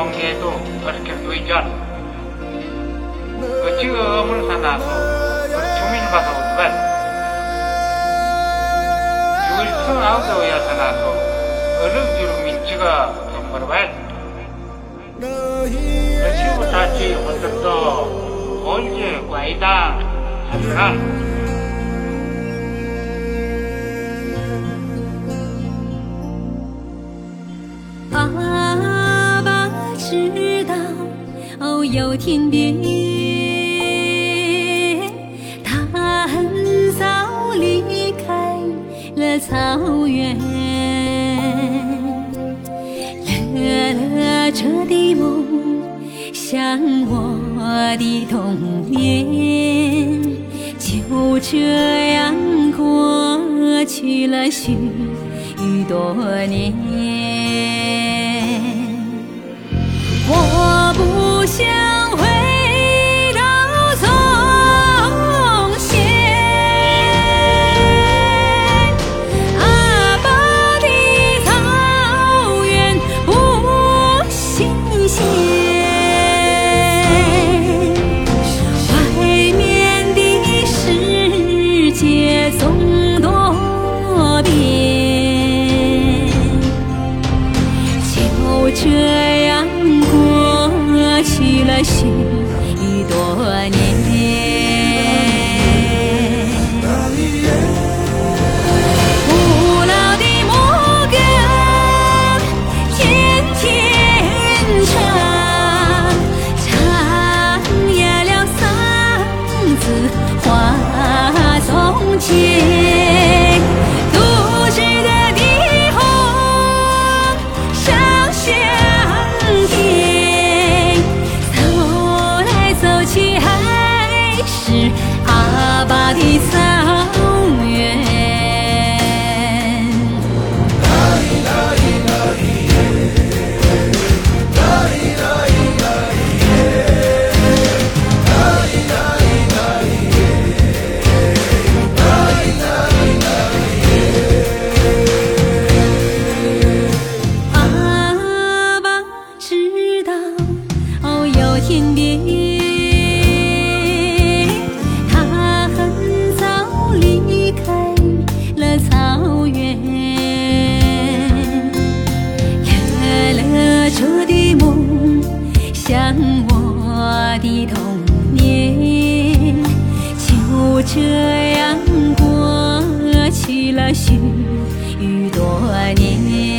경제도 그렇게 의존 그 지금을 사나서 주민과도 그걸 죽을 성하우도 여서나서 어느 주로 민지가 정말발 그시부터 지 어떻도 언제 와이다 하지만 有天边，他很早离开了草原，乐乐车的梦，像我的童年，就这样过去了许多年。许多年。天边，他很早离开了草原，乐乐着的梦，像我的童年，就这样过去了许多年。